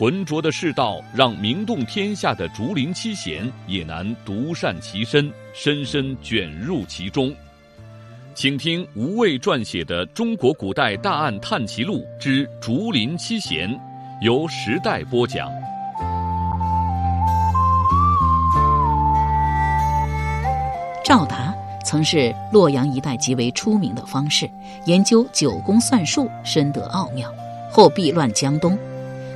浑浊的世道，让名动天下的竹林七贤也难独善其身，深深卷入其中。请听吴畏撰写的《中国古代大案探奇录之竹林七贤》，由时代播讲。赵达曾是洛阳一带极为出名的方士，研究九宫算术，深得奥妙。后避乱江东。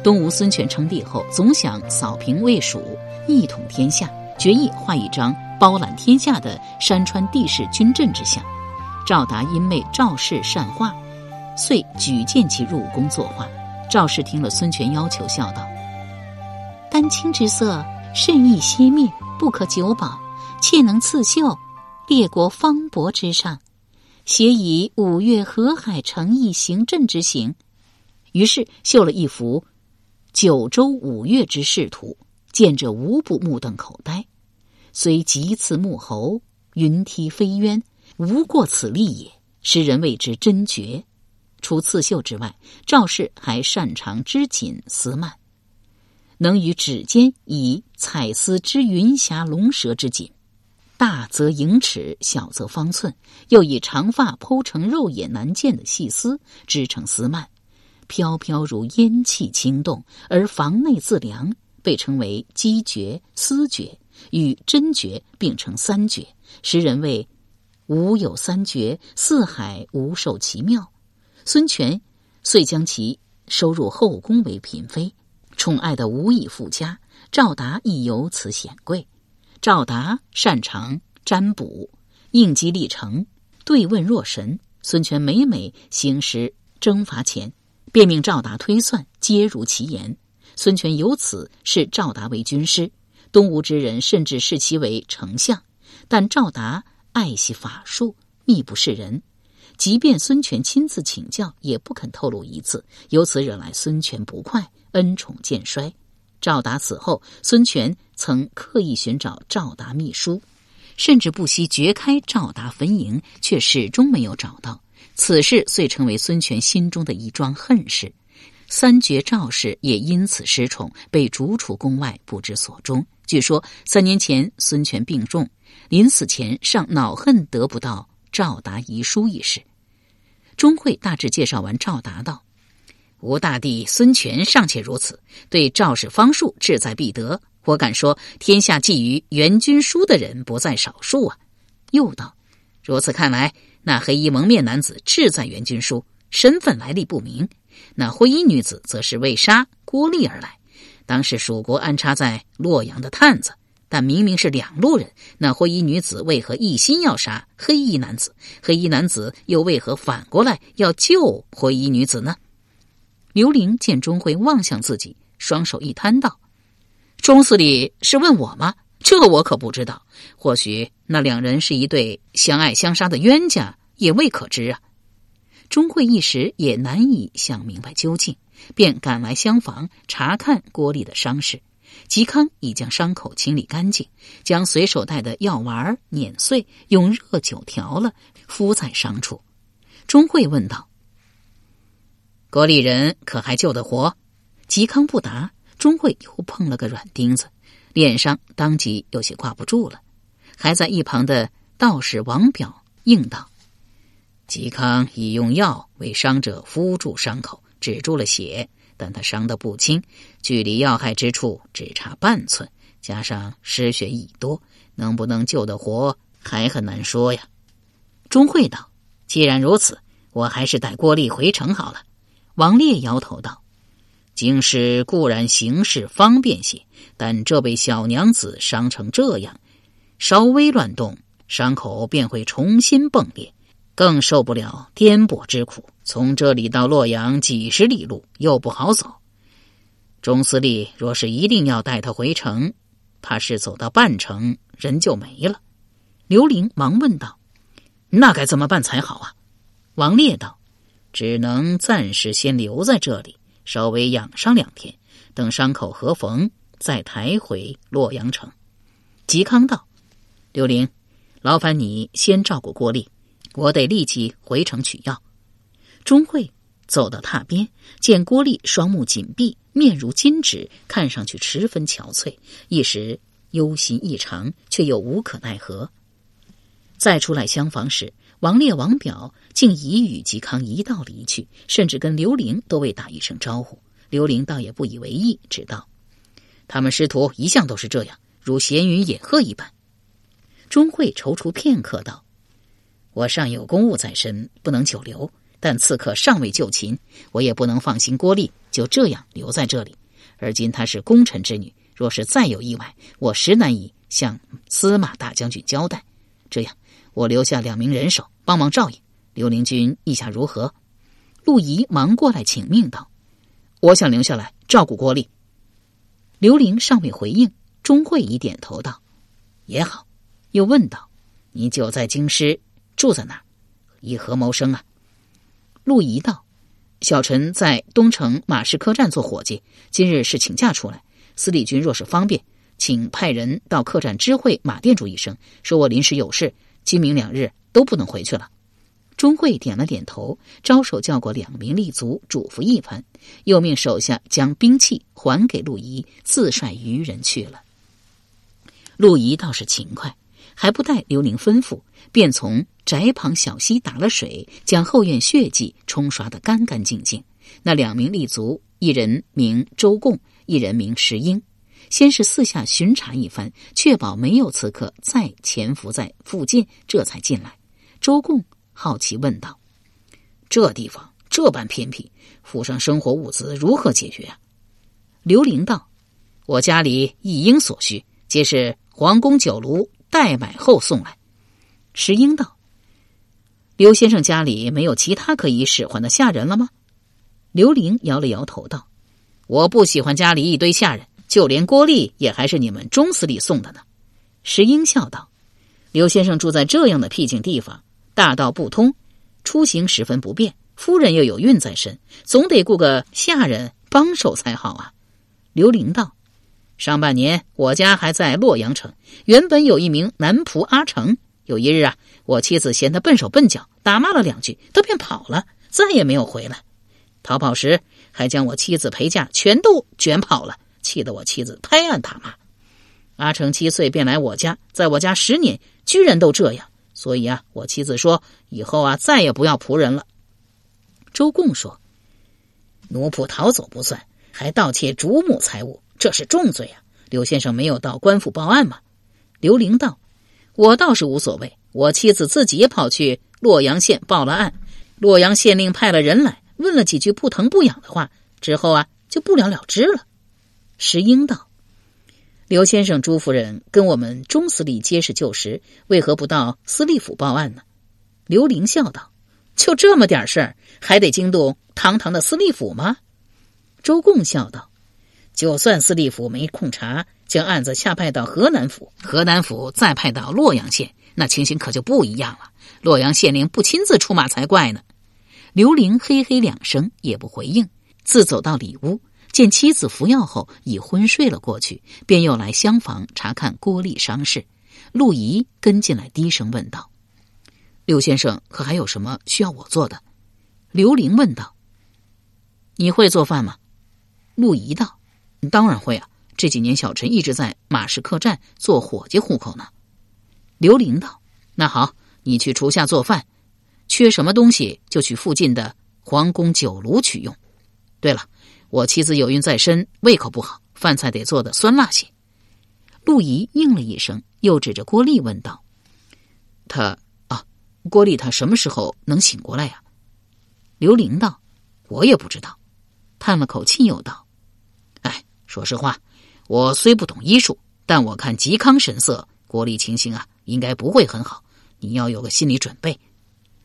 东吴孙权称帝后，总想扫平魏蜀，一统天下，决意画一张包揽天下的山川地势军阵之象。赵达因为赵氏善画，遂举荐其入宫作画。赵氏听了孙权要求，笑道：“丹青之色，甚易熄灭，不可久保，切能刺绣列国方帛之上，写以五岳河海城邑行阵之形。”于是绣了一幅。九州五岳之仕途，见者无不目瞪口呆。虽极次木侯，云梯飞渊，无过此例也。时人谓之真绝。除刺绣之外，赵氏还擅长织锦丝幔，能于指尖以彩丝织云霞龙蛇之锦，大则盈尺，小则方寸，又以长发剖成肉眼难见的细丝织成丝幔。飘飘如烟气轻动，而房内自凉，被称为机绝、丝绝，与真绝并称三绝。时人谓：“吾有三绝，四海无受其妙。”孙权遂将其收入后宫为嫔妃，宠爱的无以复加。赵达亦由此显贵。赵达擅长占卜、应机立成、对问若神。孙权每每行师征伐前。便命赵达推算，皆如其言。孙权由此视赵达为军师，东吴之人甚至视其为丞相。但赵达爱惜法术，密不示人，即便孙权亲自请教，也不肯透露一字。由此惹来孙权不快，恩宠渐衰。赵达死后，孙权曾刻意寻找赵达秘书，甚至不惜掘开赵达坟茔，却始终没有找到。此事遂成为孙权心中的一桩恨事，三绝赵氏也因此失宠，被逐出宫外，不知所终。据说三年前孙权病重，临死前尚恼恨得不到赵达遗书一事。钟会大致介绍完赵达道：“吴大帝孙权尚且如此，对赵氏方术志在必得。我敢说，天下觊觎元军书的人不在少数啊。”又道：“如此看来。”那黑衣蒙面男子志在袁军书，身份来历不明；那灰衣女子则是为杀郭丽而来。当时蜀国安插在洛阳的探子，但明明是两路人。那灰衣女子为何一心要杀黑衣男子？黑衣男子又为何反过来要救灰衣女子呢？刘玲见钟会望向自己，双手一摊道：“钟司礼是问我吗？这我可不知道。或许那两人是一对相爱相杀的冤家。”也未可知啊！钟会一时也难以想明白究竟，便赶来厢房查看郭丽的伤势。嵇康已将伤口清理干净，将随手带的药丸碾碎，用热酒调了，敷在伤处。钟会问道：“郭丽人可还救得活？”嵇康不答。钟会又碰了个软钉子，脸上当即有些挂不住了。还在一旁的道士王表应道。嵇康已用药为伤者敷住伤口，止住了血，但他伤得不轻，距离要害之处只差半寸，加上失血已多，能不能救得活还很难说呀。钟会道：“既然如此，我还是带郭丽回城好了。”王烈摇头道：“京师固然行事方便些，但这位小娘子伤成这样，稍微乱动，伤口便会重新迸裂。”更受不了颠簸之苦，从这里到洛阳几十里路，又不好走。钟司令若是一定要带他回城，怕是走到半程人就没了。刘玲忙问道：“那该怎么办才好啊？”王烈道：“只能暂时先留在这里，稍微养伤两天，等伤口合缝，再抬回洛阳城。”嵇康道：“刘玲，劳烦你先照顾郭丽，我得立即回城取药。”钟会走到榻边，见郭丽双目紧闭，面如金纸，看上去十分憔悴，一时忧心异常，却又无可奈何。再出来厢房时，王烈、王表竟已与嵇康一道离去，甚至跟刘玲都未打一声招呼。刘玲倒也不以为意，只道：“他们师徒一向都是这样，如闲云野鹤一般。”钟会踌躇片刻，道：“我尚有公务在身，不能久留。但刺客尚未就擒，我也不能放心郭丽就这样留在这里。而今她是功臣之女，若是再有意外，我实难以向司马大将军交代。这样。”我留下两名人手帮忙照应，刘灵君意下如何？陆仪忙过来请命道：“我想留下来照顾郭丽。”刘玲尚未回应，钟会已点头道：“也好。”又问道：“你久在京师住在哪？以何谋生啊？”陆仪道：“小臣在东城马市客栈做伙计，今日是请假出来。司礼君若是方便，请派人到客栈知会马店主一声，说我临时有事。”今明两日都不能回去了。钟会点了点头，招手叫过两名立足，嘱咐一番，又命手下将兵器还给陆仪，自率余人去了。陆仪倒是勤快，还不待刘玲吩咐，便从宅旁小溪打了水，将后院血迹冲刷得干干净净。那两名立足，一人名周贡，一人名石英。先是四下巡查一番，确保没有刺客再潜伏在附近，这才进来。周贡好奇问道：“这地方这般偏僻，府上生活物资如何解决啊？”刘玲道：“我家里一应所需，皆是皇宫酒炉代买后送来。”石英道：“刘先生家里没有其他可以使唤的下人了吗？”刘玲摇了摇头道：“我不喜欢家里一堆下人。”就连郭丽也还是你们钟司礼送的呢。石英笑道：“刘先生住在这样的僻静地方，大道不通，出行十分不便。夫人又有孕在身，总得雇个下人帮手才好啊。”刘玲道：“上半年我家还在洛阳城，原本有一名男仆阿成。有一日啊，我妻子嫌他笨手笨脚，打骂了两句，他便跑了，再也没有回来。逃跑时还将我妻子陪嫁全都卷跑了。”气得我妻子拍案大骂。阿成七岁便来我家，在我家十年，居然都这样。所以啊，我妻子说以后啊，再也不要仆人了。周贡说：“奴仆逃走不算，还盗窃主母财物，这是重罪啊！刘先生没有到官府报案吗？”刘玲道：“我倒是无所谓，我妻子自己跑去洛阳县报了案，洛阳县令派了人来，问了几句不疼不痒的话，之后啊，就不了了之了。”石英道：“刘先生、朱夫人跟我们钟司礼皆是旧识，为何不到司隶府报案呢？”刘玲笑道：“就这么点事儿，还得惊动堂堂的司隶府吗？”周贡笑道：“就算司隶府没空查，将案子下派到河南府，河南府再派到洛阳县，那情形可就不一样了。洛阳县令不亲自出马才怪呢。”刘玲嘿嘿两声，也不回应，自走到里屋。见妻子服药后已昏睡了过去，便又来厢房查看郭丽伤势。陆仪跟进来，低声问道：“刘先生，可还有什么需要我做的？”刘玲问道：“你会做饭吗？”陆仪道：“当然会啊，这几年小陈一直在马市客栈做伙计糊口呢。”刘玲道：“那好，你去厨下做饭，缺什么东西就去附近的皇宫酒炉取用。对了。”我妻子有孕在身，胃口不好，饭菜得做的酸辣些。陆仪应了一声，又指着郭丽问道：“他啊，郭丽他什么时候能醒过来呀？”刘玲道：“我也不知道。”叹了口气，又道：“哎，说实话，我虽不懂医术，但我看嵇康神色，郭丽情形啊，应该不会很好。你要有个心理准备。”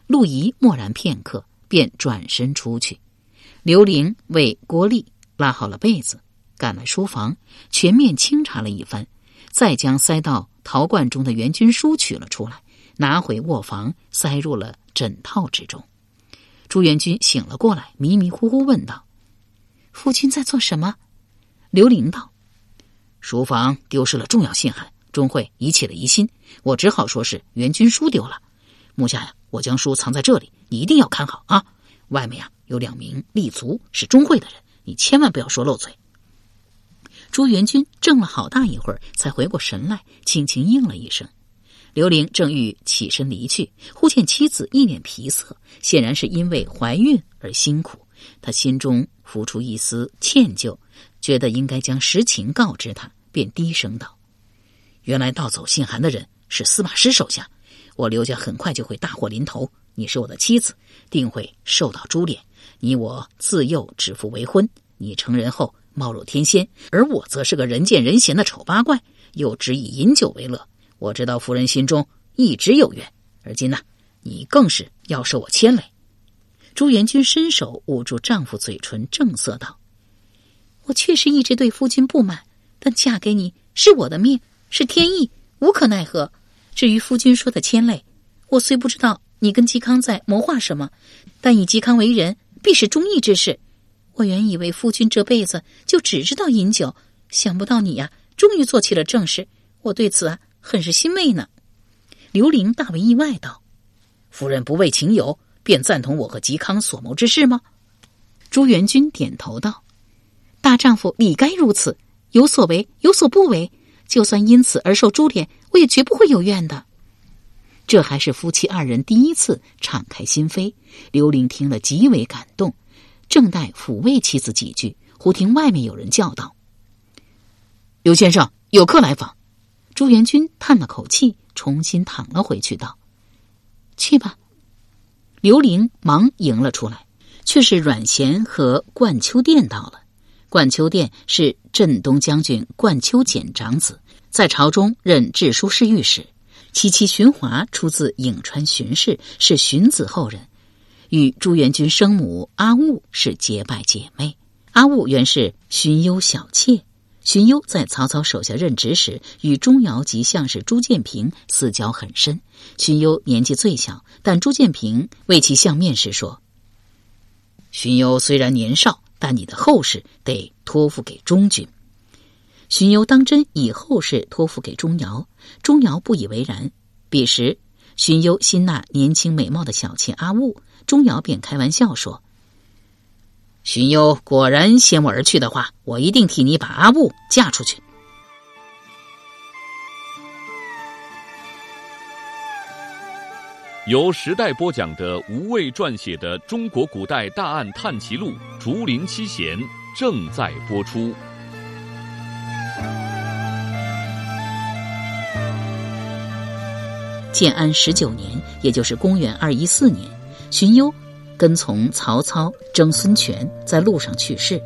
陆仪默然片刻，便转身出去。刘玲为郭丽拉好了被子，赶来书房，全面清查了一番，再将塞到陶罐中的援军书取了出来，拿回卧房，塞入了枕套之中。朱元军醒了过来，迷迷糊糊问道：“夫君在做什么？”刘玲道：“书房丢失了重要信函，钟会已起了疑心，我只好说是援军书丢了。目下呀，我将书藏在这里，你一定要看好啊！外面呀有两名立足是钟会的人，你千万不要说漏嘴。”朱元军怔了好大一会儿，才回过神来，轻轻应了一声。刘玲正欲起身离去，忽见妻子一脸皮色，显然是因为怀孕而辛苦。他心中浮出一丝歉疚，觉得应该将实情告知他，便低声道：“原来盗走信函的人是司马师手下，我刘家很快就会大祸临头。你是我的妻子，定会受到株连。你我自幼指腹为婚，你成人后。”貌若天仙，而我则是个人见人嫌的丑八怪，又只以饮酒为乐。我知道夫人心中一直有怨，而今呢，你更是要受我牵累。朱元军伸手捂住丈夫嘴唇，正色道：“我确实一直对夫君不满，但嫁给你是我的命，是天意，无可奈何。至于夫君说的牵累，我虽不知道你跟嵇康在谋划什么，但以嵇康为人，必是忠义之士。”我原以为夫君这辈子就只知道饮酒，想不到你呀，终于做起了正事。我对此啊，很是欣慰呢。刘玲大为意外道：“夫人不为情友，便赞同我和嵇康所谋之事吗？”朱元军点头道：“大丈夫理该如此，有所为，有所不为。就算因此而受株连，我也绝不会有怨的。”这还是夫妻二人第一次敞开心扉。刘玲听了极为感动。正待抚慰妻子几句，忽听外面有人叫道：“刘先生，有客来访。”朱元军叹了口气，重新躺了回去，道：“去吧。”刘玲忙迎了出来，却是阮咸和冠秋殿到了。冠秋殿是镇东将军冠秋俭长子，在朝中任治书侍御史。其妻荀华出自颍川荀氏，是荀子后人。与朱元军生母阿兀是结拜姐妹。阿兀原是荀攸小妾。荀攸在曹操手下任职时，与钟繇及相士朱建平私交很深。荀攸年纪最小，但朱建平为其相面时说：“荀攸虽然年少，但你的后事得托付给中军。”荀攸当真以后事托付给钟繇，钟繇不以为然。彼时，荀攸心纳年轻美貌的小妾阿兀。钟繇便开玩笑说：“荀攸果然先我而去的话，我一定替你把阿兀嫁出去。”由时代播讲的吴畏撰写的《中国古代大案探奇录·竹林七贤》正在播出。建安十九年，也就是公元二一四年。荀攸跟从曹操征孙权，在路上去世。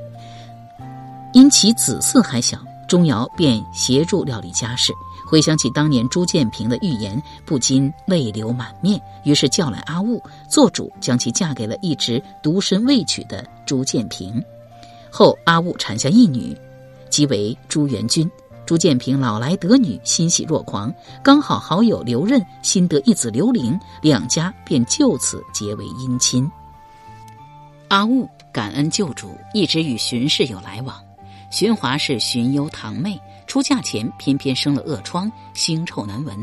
因其子嗣还小，钟繇便协助料理家事。回想起当年朱建平的预言，不禁泪流满面。于是叫来阿兀，做主将其嫁给了一直独身未娶的朱建平。后阿兀产下一女，即为朱元君。朱建平老来得女，欣喜若狂。刚好好友刘任新得一子刘玲，两家便就此结为姻亲。阿兀感恩救主，一直与荀氏有来往。荀华是荀攸堂妹，出嫁前偏偏生了恶疮，腥臭难闻。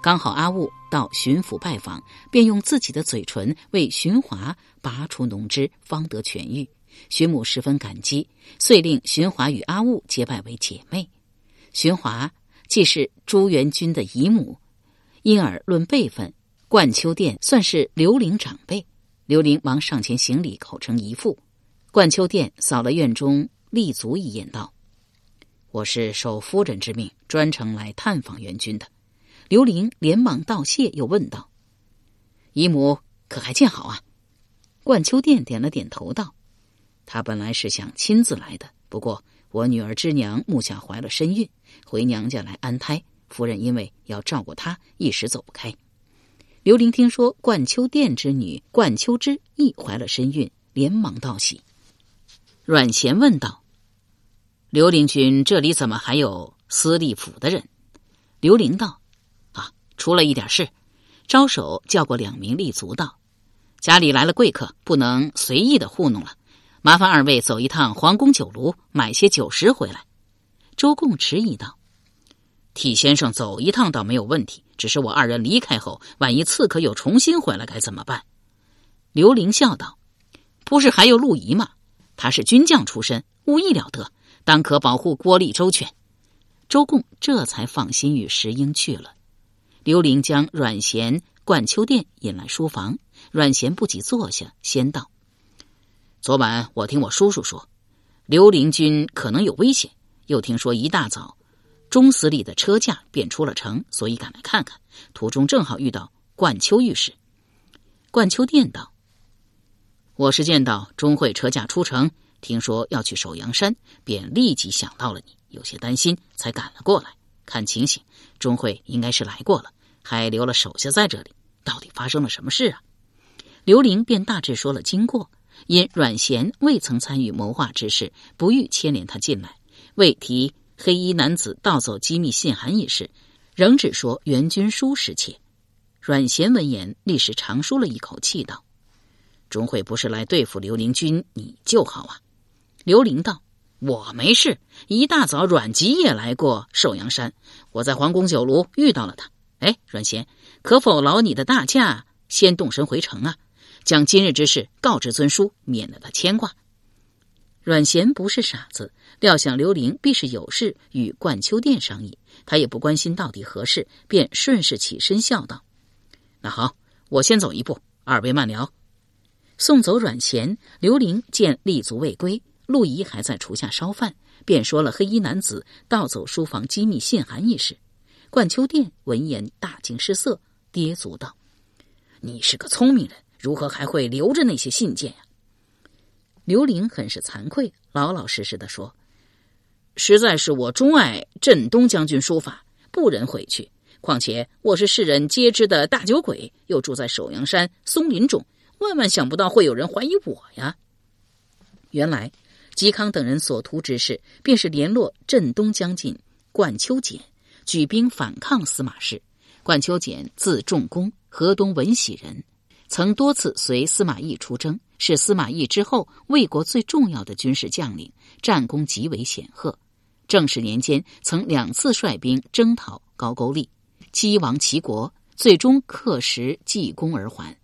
刚好阿兀到荀府拜访，便用自己的嘴唇为荀华拔出脓汁，方得痊愈。荀母十分感激，遂令荀华与阿兀结拜为姐妹。荀华既是朱元军的姨母，因而论辈分，冠秋殿算是刘玲长辈。刘玲忙上前行礼，口称姨父。冠秋殿扫了院中立足一眼，道：“我是受夫人之命，专程来探访元军的。”刘玲连忙道谢，又问道：“姨母可还见好啊？”冠秋殿点了点头，道：“他本来是想亲自来的，不过……”我女儿之娘目下怀了身孕，回娘家来安胎。夫人因为要照顾她，一时走不开。刘玲听说冠秋殿之女冠秋之亦怀了身孕，连忙道喜。阮咸问道：“刘玲君，这里怎么还有司隶府的人？刘玲道：“啊，出了一点事。”招手叫过两名立足道：“家里来了贵客，不能随意的糊弄了。麻烦二位走一趟皇宫酒炉，买些酒食回来。”周贡迟疑道：“替先生走一趟倒没有问题，只是我二人离开后，万一刺客又重新回来，该怎么办？”刘玲笑道：“不是还有陆仪吗？他是军将出身，武艺了得，当可保护郭丽周全。”周贡这才放心与石英去了。刘玲将阮咸、冠秋殿引来书房，阮咸不急坐下，先道：“昨晚我听我叔叔说，刘陵军可能有危险，又听说一大早，钟司礼的车驾便出了城，所以赶来看看。途中正好遇到冠秋御史。”冠秋殿道：“我是见到钟会车驾出城，听说要去首阳山，便立即想到了你，有些担心，才赶了过来。看情形，钟会应该是来过了。”还留了手下在这里，到底发生了什么事啊？刘玲便大致说了经过。因阮咸未曾参与谋划之事，不欲牵连他进来，未提黑衣男子盗走机密信函一事，仍只说援军书时切。阮咸闻言，立时长舒了一口气，道：“钟会不是来对付刘灵军，你就好啊。”刘灵道：“我没事，一大早阮吉也来过寿阳山，我在皇宫酒楼遇到了他。”哎，阮贤，可否劳你的大驾先动身回城啊？将今日之事告知尊叔，免了他牵挂。阮贤不是傻子，料想刘玲必是有事与冠秋殿商议，他也不关心到底何事，便顺势起身笑道：“那好，我先走一步，二位慢聊。”送走阮贤，刘玲见立足未归，陆仪还在厨下烧饭，便说了黑衣男子盗走书房机密信函一事。冠秋殿闻言大惊失色，跌足道：“你是个聪明人，如何还会留着那些信件呀？”刘玲很是惭愧，老老实实的说：“实在是我钟爱镇东将军书法，不忍毁去。况且我是世人皆知的大酒鬼，又住在首阳山松林中，万万想不到会有人怀疑我呀！”原来嵇康等人所图之事，便是联络镇东将军冠秋俭。举兵反抗司马氏。冠秋俭字仲公，河东闻喜人，曾多次随司马懿出征，是司马懿之后魏国最重要的军事将领，战功极为显赫。正始年间，曾两次率兵征讨高句丽，击亡齐国，最终克时济功而还。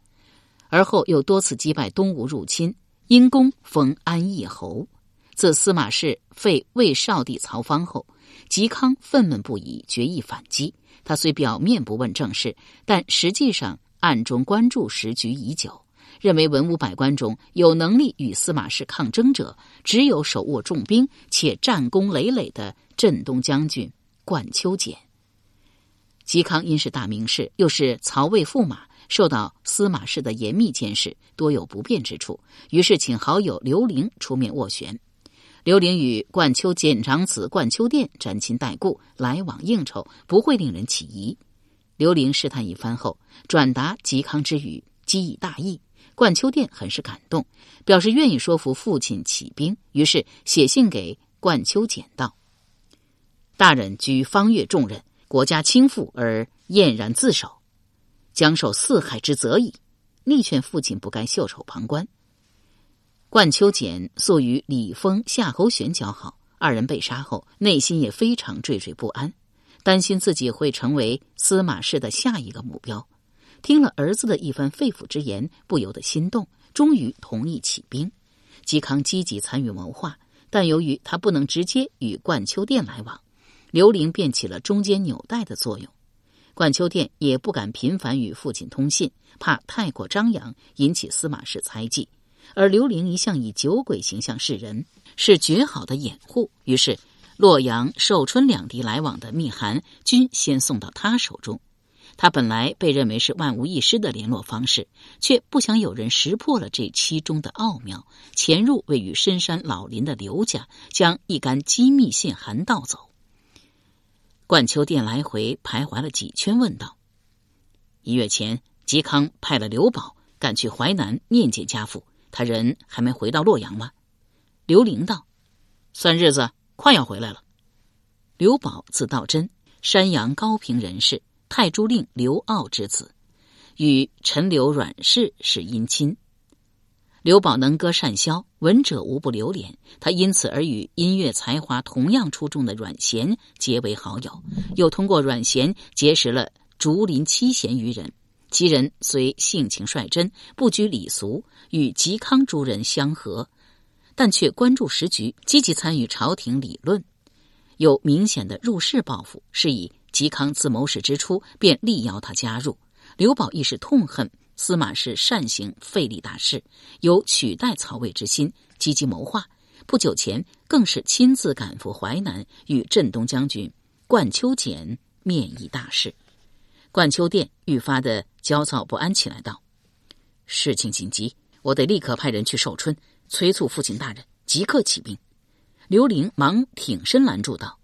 而后又多次击败东吴入侵，因功封安邑侯。自司马氏废魏少帝曹芳后。嵇康愤懑不已，决意反击。他虽表面不问政事，但实际上暗中关注时局已久，认为文武百官中有能力与司马氏抗争者，只有手握重兵且战功累累的镇东将军冠秋俭。嵇康因是大名士，又是曹魏驸马，受到司马氏的严密监视，多有不便之处，于是请好友刘伶出面斡旋。刘伶与冠秋简长子冠秋殿沾亲带故，来往应酬，不会令人起疑。刘伶试探一番后，转达嵇康之语，激以大义。冠秋殿很是感动，表示愿意说服父亲起兵，于是写信给冠秋简道：“大人居方越重任，国家倾覆而晏然自守，将受四害之责矣。力劝父亲不该袖手旁观。”冠秋俭素与李丰、夏侯玄交好，二人被杀后，内心也非常惴惴不安，担心自己会成为司马氏的下一个目标。听了儿子的一番肺腑之言，不由得心动，终于同意起兵。嵇康积极参与谋划，但由于他不能直接与冠秋殿来往，刘伶便起了中间纽带的作用。冠秋殿也不敢频繁与父亲通信，怕太过张扬引起司马氏猜忌。而刘伶一向以酒鬼形象示人，是绝好的掩护。于是，洛阳、寿春两地来往的密函均先送到他手中。他本来被认为是万无一失的联络方式，却不想有人识破了这其中的奥妙，潜入位于深山老林的刘家，将一干机密信函盗走。冠秋殿来回徘徊了几圈，问道：“一月前，嵇康派了刘宝赶去淮南面见家父。”他人还没回到洛阳吗？刘玲道：“算日子，快要回来了。”刘宝字道真，山阳高平人士，太朱令刘骜之子，与陈留阮氏是姻亲。刘宝能歌善箫，闻者无不流连。他因此而与音乐才华同样出众的阮咸结为好友，又通过阮咸结识了竹林七贤余人。其人虽性情率真，不拘礼俗，与嵇康诸人相合，但却关注时局，积极参与朝廷理论，有明显的入世抱负。是以嵇康自谋士之初便力邀他加入。刘宝亦是痛恨。司马氏擅行废立大事，有取代曹魏之心，积极谋划。不久前，更是亲自赶赴淮南，与镇东将军冠丘俭面议大事。冠丘殿愈发的焦躁不安起来，道：“事情紧急，我得立刻派人去寿春，催促父亲大人即刻起兵。”刘玲忙挺身拦住道：“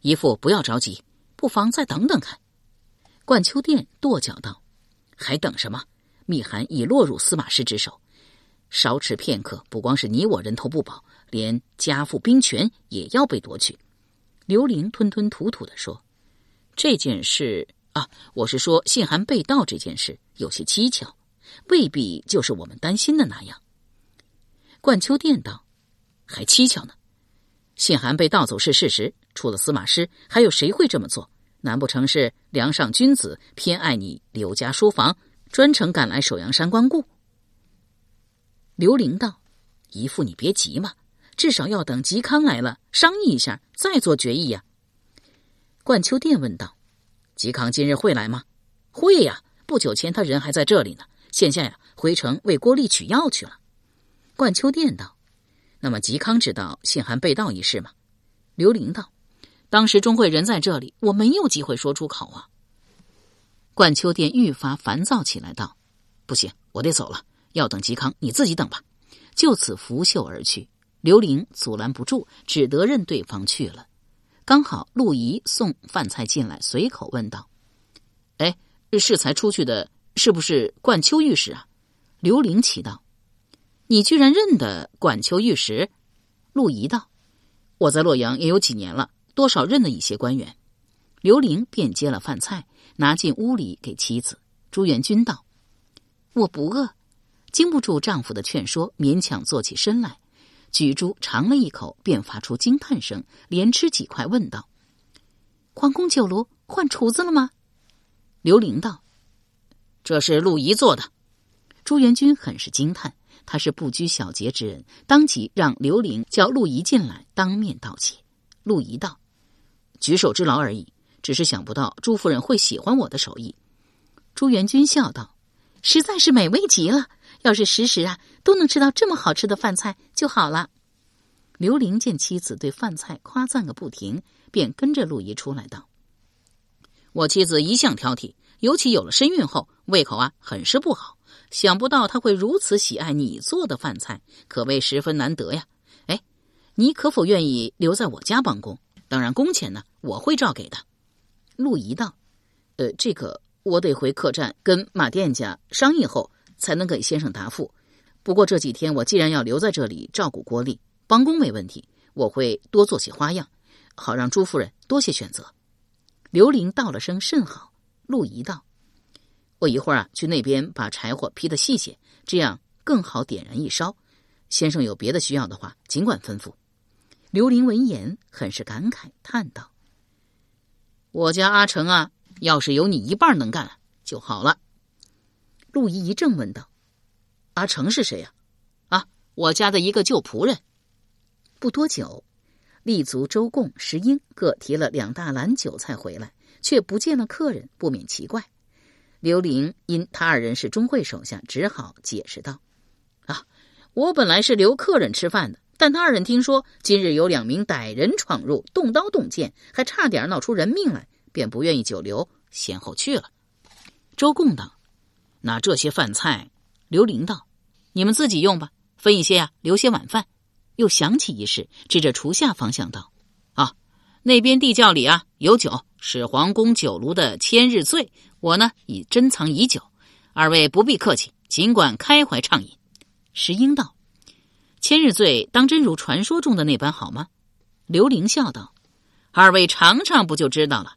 姨父不要着急，不妨再等等看。”冠秋殿跺脚道：“还等什么？”密函已落入司马师之手，稍迟片刻，不光是你我人头不保，连家父兵权也要被夺去。刘玲吞吞吐吐的说：“这件事啊，我是说信函被盗这件事有些蹊跷，未必就是我们担心的那样。”冠秋殿道：“还蹊跷呢？信函被盗走是事实，除了司马师，还有谁会这么做？难不成是梁上君子偏爱你刘家书房？”专程赶来首阳山光顾。刘玲道：“姨父，你别急嘛，至少要等嵇康来了，商议一下，再做决议呀。”冠秋殿问道：“嵇康今日会来吗？”“会呀，不久前他人还在这里呢，现下呀回城为郭丽取药去了。”冠秋殿道：“那么嵇康知道信函被盗一事吗？”刘玲道：“当时钟会人在这里，我没有机会说出口啊。”冠秋殿愈发烦躁起来，道：“不行，我得走了。要等嵇康，你自己等吧。”就此拂袖而去。刘玲阻拦不住，只得任对方去了。刚好陆仪送饭菜进来，随口问道：“哎，适才出去的，是不是冠秋御史啊？”刘玲奇道：“你居然认得管秋御史？”陆仪道：“我在洛阳也有几年了，多少认得一些官员。”刘玲便接了饭菜。拿进屋里给妻子朱元军道：“我不饿。”经不住丈夫的劝说，勉强坐起身来，举珠尝了一口，便发出惊叹声，连吃几块，问道：“皇宫酒炉换厨子了吗？”刘玲道：“这是陆仪做的。”朱元军很是惊叹，他是不拘小节之人，当即让刘玲叫陆仪进来，当面道谢。陆仪道：“举手之劳而已。”只是想不到朱夫人会喜欢我的手艺。朱元军笑道：“实在是美味极了，要是时时啊都能吃到这么好吃的饭菜就好了。”刘玲见妻子对饭菜夸赞个不停，便跟着陆仪出来道：“我妻子一向挑剔，尤其有了身孕后，胃口啊很是不好。想不到他会如此喜爱你做的饭菜，可谓十分难得呀。哎，你可否愿意留在我家帮工？当然，工钱呢我会照给的。”陆仪道：“呃，这个我得回客栈跟马店家商议后，才能给先生答复。不过这几天我既然要留在这里照顾郭丽，帮工没问题，我会多做些花样，好让朱夫人多些选择。”刘玲道了声“甚好”。陆仪道：“我一会儿啊去那边把柴火劈得细些，这样更好点燃一烧。先生有别的需要的话，尽管吩咐。”刘玲闻言很是感慨，叹道。我家阿成啊，要是有你一半能干就好了。陆仪一怔，问道：“阿成是谁呀？”“啊，我家的一个旧仆人。”不多久，立足周贡、石英各提了两大篮酒菜回来，却不见了客人，不免奇怪。刘玲因他二人是钟会手下，只好解释道：“啊，我本来是留客人吃饭的。”但他二人听说今日有两名歹人闯入，动刀动剑，还差点闹出人命来，便不愿意久留，先后去了。周贡道：“那这些饭菜，刘玲道，你们自己用吧，分一些啊，留些晚饭。”又想起一事，指着厨下方向道：“，那边地窖里啊有酒，是皇宫酒炉的千日醉，我呢已珍藏已久，二位不必客气，尽管开怀畅饮。”石英道。千日醉当真如传说中的那般好吗？刘玲笑道：“二位尝尝不就知道了。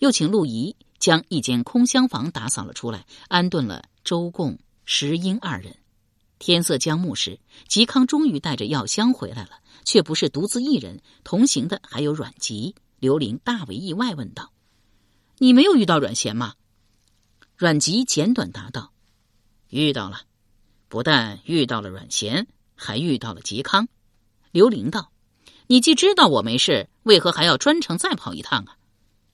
又请陆仪将一间空厢房打扫了出来，安顿了周贡、石英二人。天色将暮时，嵇康终于带着药箱回来了，却不是独自一人，同行的还有阮籍。刘伶大为意外，问道：“你没有遇到阮咸吗？”阮籍简短答道：“遇到了，不但遇到了阮咸，还遇到了嵇康。”刘伶道：“你既知道我没事，为何还要专程再跑一趟啊？”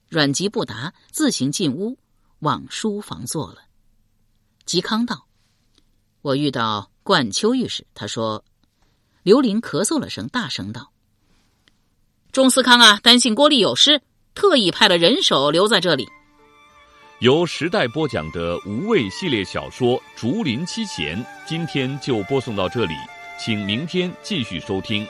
阮籍不答，自行进屋往书房坐了。嵇康道：“我遇到冠秋御史，他说。”刘林咳嗽了声，大声道。钟思康啊，担心郭丽有失，特意派了人手留在这里。由时代播讲的无畏系列小说《竹林七贤》，今天就播送到这里，请明天继续收听。